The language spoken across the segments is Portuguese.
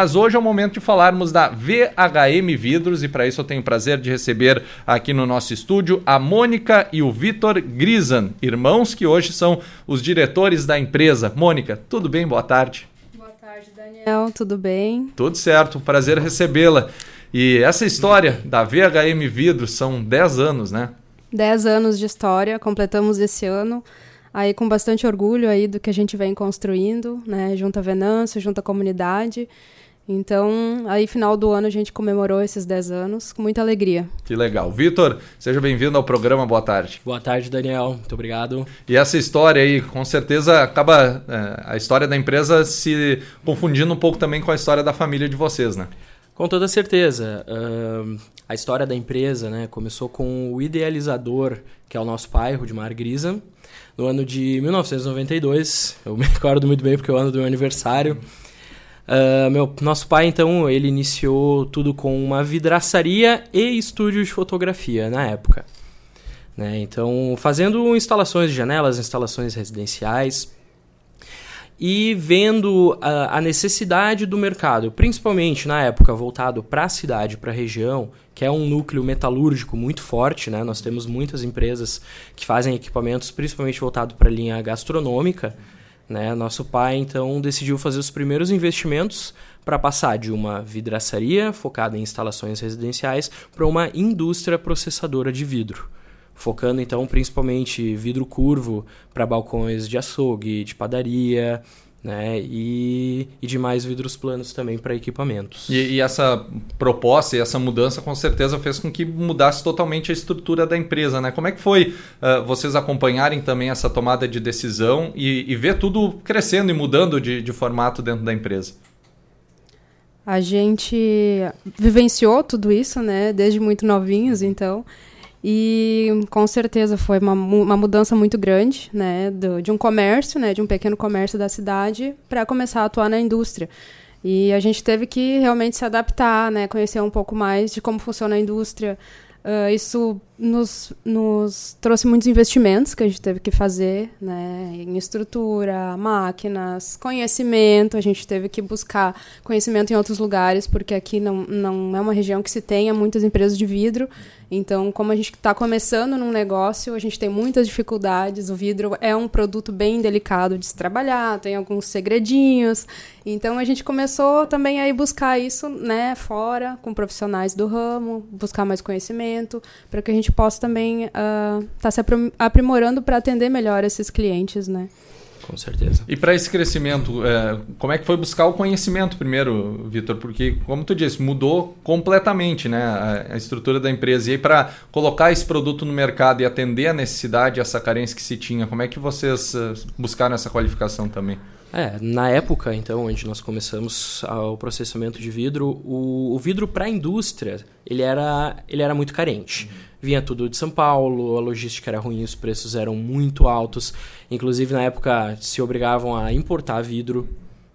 Mas hoje é o momento de falarmos da VHM Vidros e para isso eu tenho o prazer de receber aqui no nosso estúdio a Mônica e o Vitor Grisan, irmãos que hoje são os diretores da empresa. Mônica, tudo bem? Boa tarde. Boa tarde, Daniel. Tudo bem? Tudo certo, prazer recebê-la. E essa história da VHM Vidros são 10 anos, né? 10 anos de história, completamos esse ano aí com bastante orgulho aí do que a gente vem construindo, né, junto à Venâncio, junto à comunidade. Então, aí final do ano a gente comemorou esses 10 anos com muita alegria. Que legal. Vitor, seja bem-vindo ao programa, boa tarde. Boa tarde, Daniel. Muito obrigado. E essa história aí, com certeza, acaba é, a história da empresa se confundindo um pouco também com a história da família de vocês, né? Com toda certeza. Uh, a história da empresa né, começou com o idealizador, que é o nosso pai, Rudimar Grisa, no ano de 1992. Eu me recordo muito bem porque é o ano do meu aniversário. Uh, meu, nosso pai, então, ele iniciou tudo com uma vidraçaria e estúdio de fotografia na época. Né? Então, fazendo instalações de janelas, instalações residenciais e vendo a, a necessidade do mercado, principalmente na época voltado para a cidade, para a região, que é um núcleo metalúrgico muito forte, né? Nós temos muitas empresas que fazem equipamentos principalmente voltado para a linha gastronômica. Né? Nosso pai então decidiu fazer os primeiros investimentos para passar de uma vidraçaria focada em instalações residenciais para uma indústria processadora de vidro, focando então principalmente vidro curvo para balcões de açougue, de padaria, né? E, e demais vidros planos também para equipamentos. E, e, essa proposta e essa mudança com certeza fez com que mudasse totalmente a estrutura da empresa, né? Como é que foi uh, vocês acompanharem também essa tomada de decisão e, e ver tudo crescendo e mudando de, de formato dentro da empresa? A gente vivenciou tudo isso, né? Desde muito novinhos, então. E com certeza foi uma, uma mudança muito grande, né, do, de um comércio, né, de um pequeno comércio da cidade, para começar a atuar na indústria. E a gente teve que realmente se adaptar, né, conhecer um pouco mais de como funciona a indústria, Uh, isso nos, nos, trouxe muitos investimentos que a gente teve que fazer né, em estrutura, máquinas, conhecimento. A gente teve que buscar conhecimento em outros lugares, porque aqui não, não é uma região que se tenha muitas empresas de vidro. Então, como a gente está começando num negócio, a gente tem muitas dificuldades. O vidro é um produto bem delicado de se trabalhar, tem alguns segredinhos. Então, a gente começou também a ir buscar isso né, fora, com profissionais do ramo, buscar mais conhecimento, para que a gente possa também estar uh, tá se aprimorando para atender melhor esses clientes, né? Com certeza. E para esse crescimento, é, como é que foi buscar o conhecimento primeiro, Vitor? Porque, como tu disse, mudou completamente né, a, a estrutura da empresa. E aí, para colocar esse produto no mercado e atender a necessidade, essa carência que se tinha, como é que vocês uh, buscaram essa qualificação também? É, na época, então, onde nós começamos o processamento de vidro, o, o vidro para a indústria, ele era, ele era muito carente. Uhum vinha tudo de São Paulo, a logística era ruim, os preços eram muito altos. Inclusive, na época, se obrigavam a importar vidro.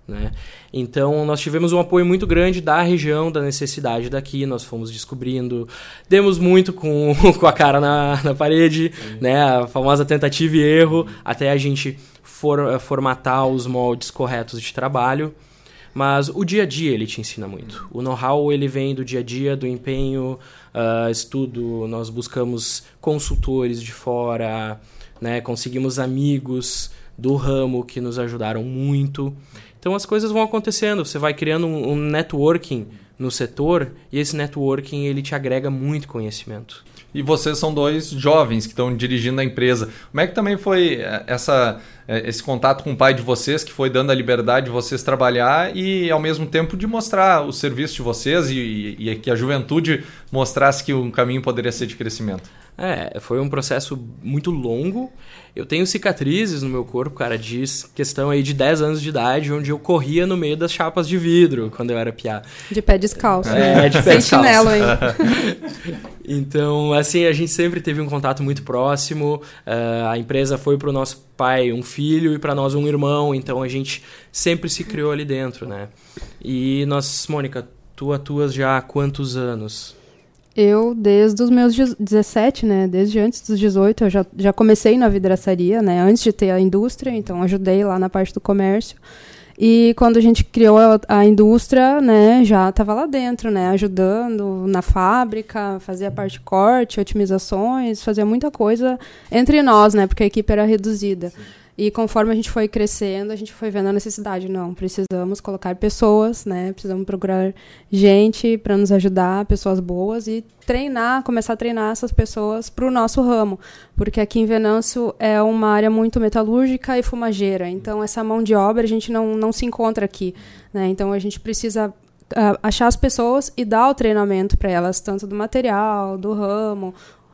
Né? Então, nós tivemos um apoio muito grande da região, da necessidade daqui, nós fomos descobrindo, demos muito com, com a cara na, na parede, né? a famosa tentativa e erro, até a gente for, formatar os moldes corretos de trabalho. Mas o dia a dia ele te ensina muito. O know-how ele vem do dia a dia, do empenho, uh, estudo. Nós buscamos consultores de fora, né? Conseguimos amigos do ramo que nos ajudaram muito. Então as coisas vão acontecendo. Você vai criando um, um networking no setor e esse networking ele te agrega muito conhecimento e vocês são dois jovens que estão dirigindo a empresa. Como é que também foi eh, essa, eh, esse contato com o pai de vocês, que foi dando a liberdade de vocês trabalhar e, ao mesmo tempo, de mostrar o serviço de vocês e, e, e que a juventude mostrasse que um caminho poderia ser de crescimento? É, foi um processo muito longo. Eu tenho cicatrizes no meu corpo, cara, de questão aí de 10 anos de idade, onde eu corria no meio das chapas de vidro quando eu era piá. De pé descalço. É, de pé descalço. chinelo então, assim, a gente sempre teve um contato muito próximo. Uh, a empresa foi pro nosso pai um filho e para nós um irmão, então a gente sempre se criou ali dentro, né? E nós, Mônica, tu atuas já há quantos anos? Eu, desde os meus 17, né, desde antes dos 18, eu já, já comecei na vidraçaria, né, antes de ter a indústria, então ajudei lá na parte do comércio. E quando a gente criou a, a indústria, né, já estava lá dentro, né, ajudando na fábrica, fazia parte de corte, otimizações, fazia muita coisa entre nós, né, porque a equipe era reduzida. Sim. E conforme a gente foi crescendo, a gente foi vendo a necessidade. Não, precisamos colocar pessoas, né? Precisamos procurar gente para nos ajudar, pessoas boas e treinar, começar a treinar essas pessoas para o nosso ramo, porque aqui em Venâncio é uma área muito metalúrgica e fumageira. Então essa mão de obra a gente não não se encontra aqui, né? Então a gente precisa uh, achar as pessoas e dar o treinamento para elas, tanto do material, do ramo,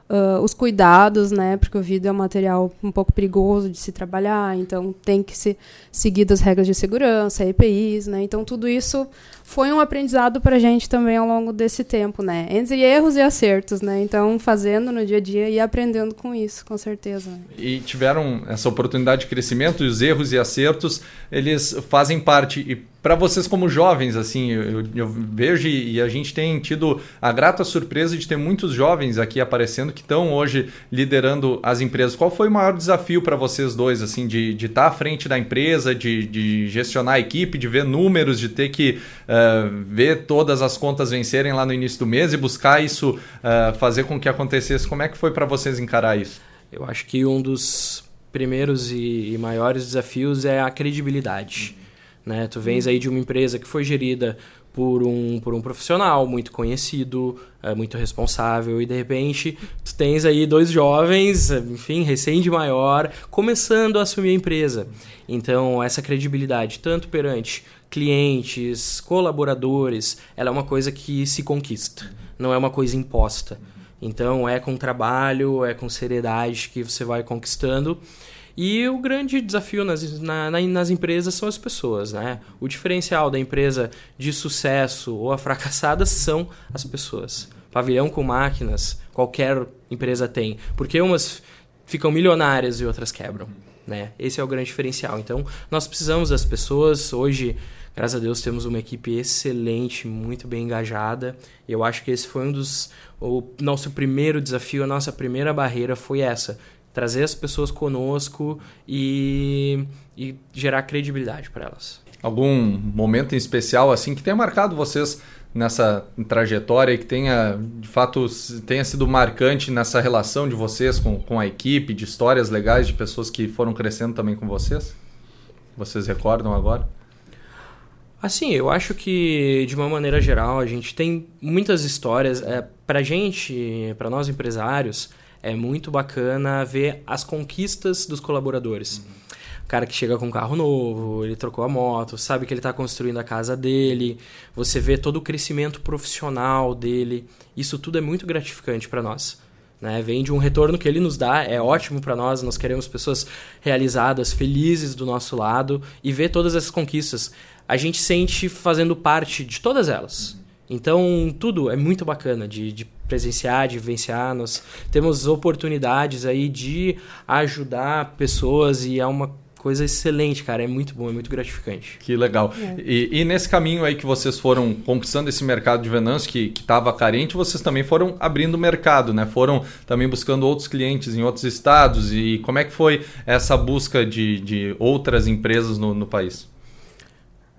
uh, os cuidados, né? Porque o vidro é um material um pouco perigoso de se trabalhar, então tem que se seguir as regras de segurança, EPIs, né? Então tudo isso foi um aprendizado para a gente também ao longo desse tempo, né? Entre erros e acertos, né? Então fazendo no dia a dia e aprendendo com isso, com certeza. E tiveram essa oportunidade de crescimento e os erros e acertos, eles fazem parte e para vocês como jovens, assim, eu, eu, vejo e a gente tem tido a grata surpresa de ter muitos jovens aqui aparecendo que estão hoje liderando as empresas. Qual foi o maior desafio para vocês dois, assim, de, estar tá à frente da empresa, de, de gestionar a equipe, de ver números, de ter que uh, ver todas as contas vencerem lá no início do mês e buscar isso, uh, fazer com que acontecesse? Como é que foi para vocês encarar isso? Eu acho que um dos primeiros e maiores desafios é a credibilidade. Né? Tu vens aí de uma empresa que foi gerida por um, por um profissional muito conhecido, é, muito responsável, e de repente tu tens aí dois jovens, enfim, recém de maior, começando a assumir a empresa. Então, essa credibilidade, tanto perante clientes, colaboradores, ela é uma coisa que se conquista, não é uma coisa imposta. Então, é com trabalho, é com seriedade que você vai conquistando. E o grande desafio nas, na, nas empresas são as pessoas, né? O diferencial da empresa de sucesso ou a fracassada são as pessoas. Pavilhão com máquinas, qualquer empresa tem. Porque umas ficam milionárias e outras quebram, né? Esse é o grande diferencial. Então, nós precisamos das pessoas. Hoje, graças a Deus, temos uma equipe excelente, muito bem engajada. Eu acho que esse foi um dos... O nosso primeiro desafio, a nossa primeira barreira foi essa trazer as pessoas conosco e, e gerar credibilidade para elas. Algum momento em especial assim que tenha marcado vocês nessa trajetória e que tenha de fato tenha sido marcante nessa relação de vocês com, com a equipe, de histórias legais de pessoas que foram crescendo também com vocês? Vocês recordam agora? Assim, eu acho que de uma maneira geral a gente tem muitas histórias. É, para gente, para nós empresários, é muito bacana ver as conquistas dos colaboradores. Uhum. Cara que chega com um carro novo, ele trocou a moto, sabe que ele está construindo a casa dele, você vê todo o crescimento profissional dele. Isso tudo é muito gratificante para nós. Né? Vem de um retorno que ele nos dá, é ótimo para nós, nós queremos pessoas realizadas, felizes do nosso lado e ver todas essas conquistas. A gente sente fazendo parte de todas elas. Então, tudo é muito bacana de, de presenciar, de vivenciar. Nós temos oportunidades aí de ajudar pessoas e é uma coisa excelente, cara. É muito bom, é muito gratificante. Que legal. É. E, e, nesse caminho aí que vocês foram conquistando esse mercado de Venâncio que estava carente, vocês também foram abrindo o mercado, né? Foram também buscando outros clientes em outros estados. E como é que foi essa busca de, de outras empresas no, no país?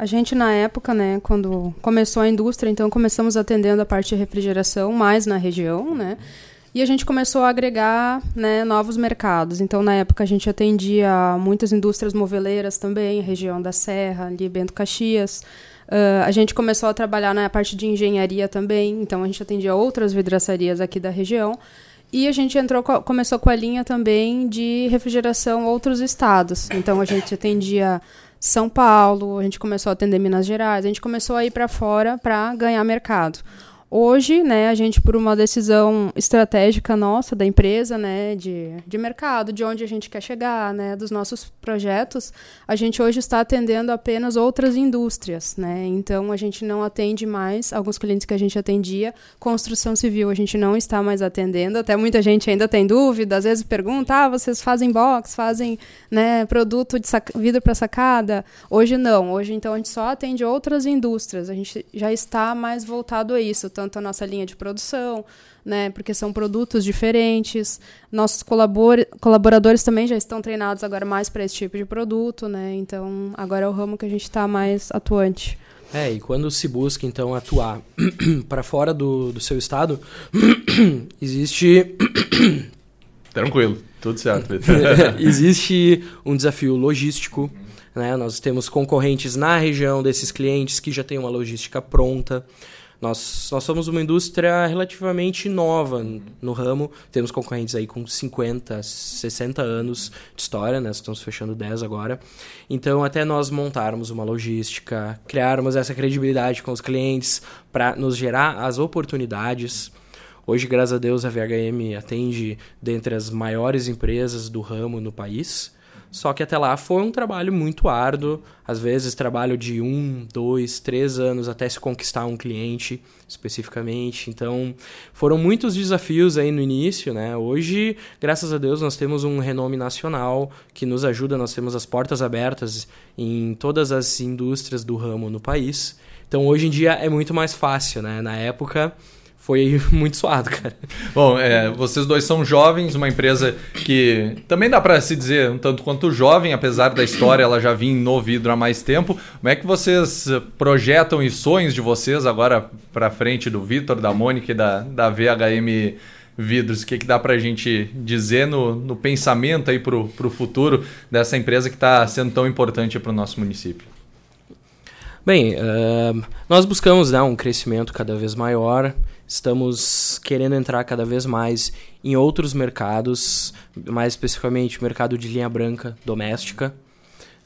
A gente, na época, né, quando começou a indústria, então começamos atendendo a parte de refrigeração mais na região, né? E a gente começou a agregar né, novos mercados. Então, na época, a gente atendia muitas indústrias moveleiras também, região da Serra, ali Bento Caxias. Uh, a gente começou a trabalhar na parte de engenharia também, então a gente atendia outras vidraçarias aqui da região. E a gente entrou, começou com a linha também de refrigeração outros estados. Então, a gente atendia são Paulo, a gente começou a atender Minas Gerais, a gente começou a ir para fora para ganhar mercado. Hoje, né, a gente, por uma decisão estratégica nossa, da empresa, né, de, de mercado, de onde a gente quer chegar, né, dos nossos projetos, a gente hoje está atendendo apenas outras indústrias, né, então a gente não atende mais, alguns clientes que a gente atendia, construção civil, a gente não está mais atendendo, até muita gente ainda tem dúvida, às vezes pergunta, ah, vocês fazem box, fazem, né, produto de vidro para sacada? Hoje não, hoje então a gente só atende outras indústrias, a gente já está mais voltado a isso, tanto a nossa linha de produção, né? Porque são produtos diferentes. Nossos colabor colaboradores também já estão treinados agora mais para esse tipo de produto, né? Então, agora é o ramo que a gente está mais atuante. É, e quando se busca, então, atuar para fora do, do seu estado, existe. Tranquilo, tudo certo. existe um desafio logístico. Né? Nós temos concorrentes na região desses clientes que já têm uma logística pronta. Nós, nós somos uma indústria relativamente nova no ramo. Temos concorrentes aí com 50, 60 anos de história, né? Estamos fechando 10 agora. Então, até nós montarmos uma logística, criarmos essa credibilidade com os clientes para nos gerar as oportunidades. Hoje, graças a Deus, a VHM atende dentre as maiores empresas do ramo no país. Só que até lá foi um trabalho muito árduo, às vezes trabalho de um, dois, três anos até se conquistar um cliente especificamente. Então foram muitos desafios aí no início, né? Hoje, graças a Deus, nós temos um renome nacional que nos ajuda, nós temos as portas abertas em todas as indústrias do ramo no país. Então hoje em dia é muito mais fácil, né? Na época foi muito suado, cara. Bom, é, vocês dois são jovens, uma empresa que também dá para se dizer um tanto quanto jovem, apesar da história ela já vinha no vidro há mais tempo. Como é que vocês projetam e sonhos de vocês agora para frente do Vitor, da Mônica e da, da VHM Vidros? O que, que dá para a gente dizer no, no pensamento aí para o futuro dessa empresa que está sendo tão importante para o nosso município? Bem, uh, nós buscamos né, um crescimento cada vez maior, estamos querendo entrar cada vez mais em outros mercados, mais especificamente o mercado de linha branca doméstica.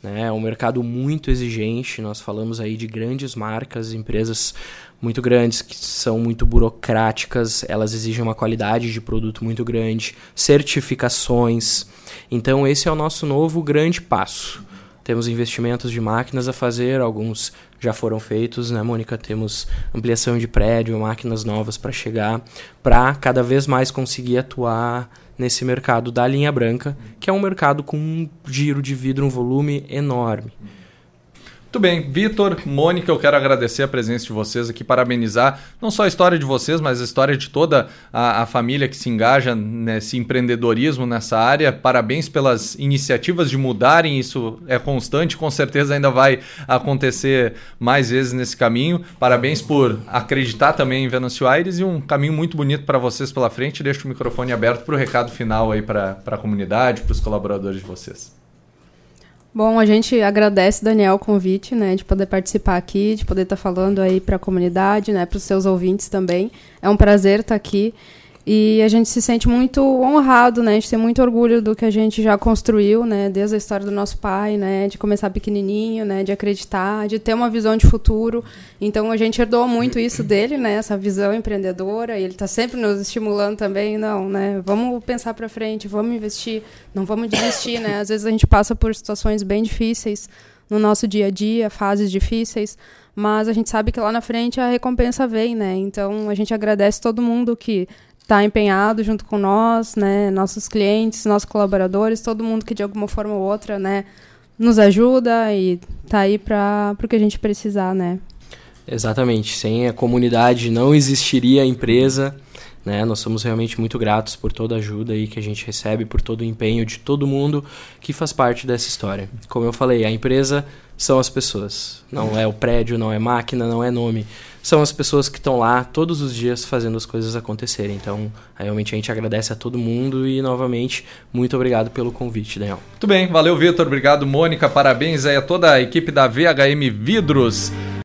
Né, é um mercado muito exigente, nós falamos aí de grandes marcas, empresas muito grandes que são muito burocráticas, elas exigem uma qualidade de produto muito grande, certificações. Então esse é o nosso novo grande passo temos investimentos de máquinas a fazer, alguns já foram feitos, né, Mônica? Temos ampliação de prédio, máquinas novas para chegar, para cada vez mais conseguir atuar nesse mercado da linha branca, que é um mercado com um giro de vidro, um volume enorme. Muito bem, Vitor, Mônica, eu quero agradecer a presença de vocês aqui, parabenizar não só a história de vocês, mas a história de toda a, a, família que se engaja nesse empreendedorismo, nessa área. Parabéns pelas iniciativas de mudarem, isso é constante, com certeza ainda vai acontecer mais vezes nesse caminho. Parabéns por acreditar também em Venâncio Aires e um caminho muito bonito para vocês pela frente. Deixo o microfone aberto para o recado final aí para a comunidade, para os colaboradores de vocês. Bom, a gente agradece, Daniel, o convite, né, de poder participar aqui, de poder estar tá falando aí para a comunidade, né, para os seus ouvintes também. É um prazer estar tá aqui. E a gente se sente muito honrado, né? A gente tem muito orgulho do que a gente já construiu, né? Desde a história do nosso pai, né? De começar pequenininho, né? De acreditar, de ter uma visão de futuro. Então a gente herdou muito isso dele, né? Essa visão empreendedora. E ele está sempre nos estimulando também, não, né? Vamos pensar para frente, vamos investir, não vamos desistir, né? Às vezes a gente passa por situações bem difíceis no nosso dia a dia, fases difíceis, mas a gente sabe que lá na frente a recompensa vem, né? Então a gente agradece todo mundo que está empenhado junto com nós, né, nossos clientes, nossos colaboradores, todo mundo que de alguma forma ou outra, né, nos ajuda e tá aí para o que a gente precisar, né. Exatamente. Sem a comunidade não existiria a empresa. Né? Nós somos realmente muito gratos por toda a ajuda aí que a gente recebe, por todo o empenho de todo mundo que faz parte dessa história. Como eu falei, a empresa são as pessoas. Não é o prédio, não é máquina, não é nome são as pessoas que estão lá todos os dias fazendo as coisas acontecerem. Então, realmente a gente agradece a todo mundo e, novamente, muito obrigado pelo convite, Daniel. Muito bem, valeu, Vitor. Obrigado, Mônica. Parabéns aí a toda a equipe da VHM Vidros.